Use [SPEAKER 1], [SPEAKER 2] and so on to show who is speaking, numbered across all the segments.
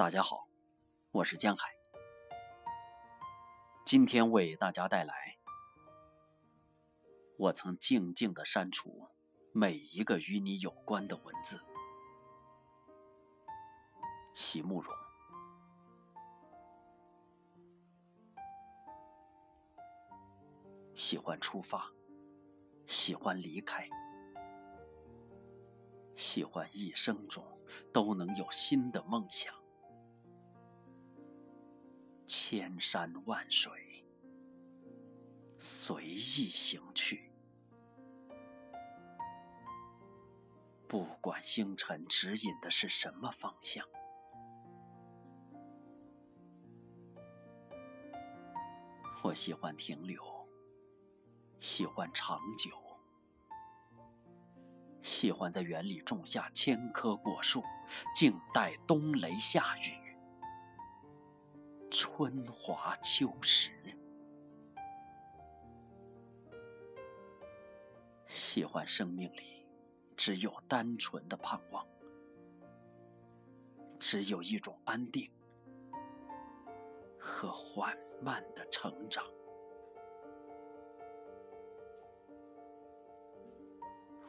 [SPEAKER 1] 大家好，我是江海，今天为大家带来。我曾静静的删除每一个与你有关的文字。席慕容，喜欢出发，喜欢离开，喜欢一生中都能有新的梦想。千山万水，随意行去。不管星辰指引的是什么方向，我喜欢停留，喜欢长久，喜欢在园里种下千棵果树，静待冬雷夏雨。春华秋实，喜欢生命里只有单纯的盼望，只有一种安定和缓慢的成长。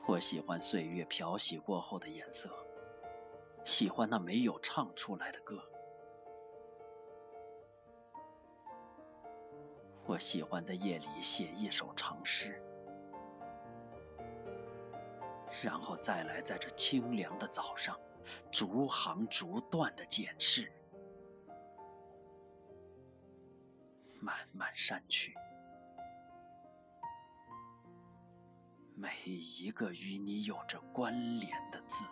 [SPEAKER 1] 我喜欢岁月漂洗过后的颜色，喜欢那没有唱出来的歌。我喜欢在夜里写一首长诗，然后再来在这清凉的早上，逐行逐段的检视，慢慢删去每一个与你有着关联的字。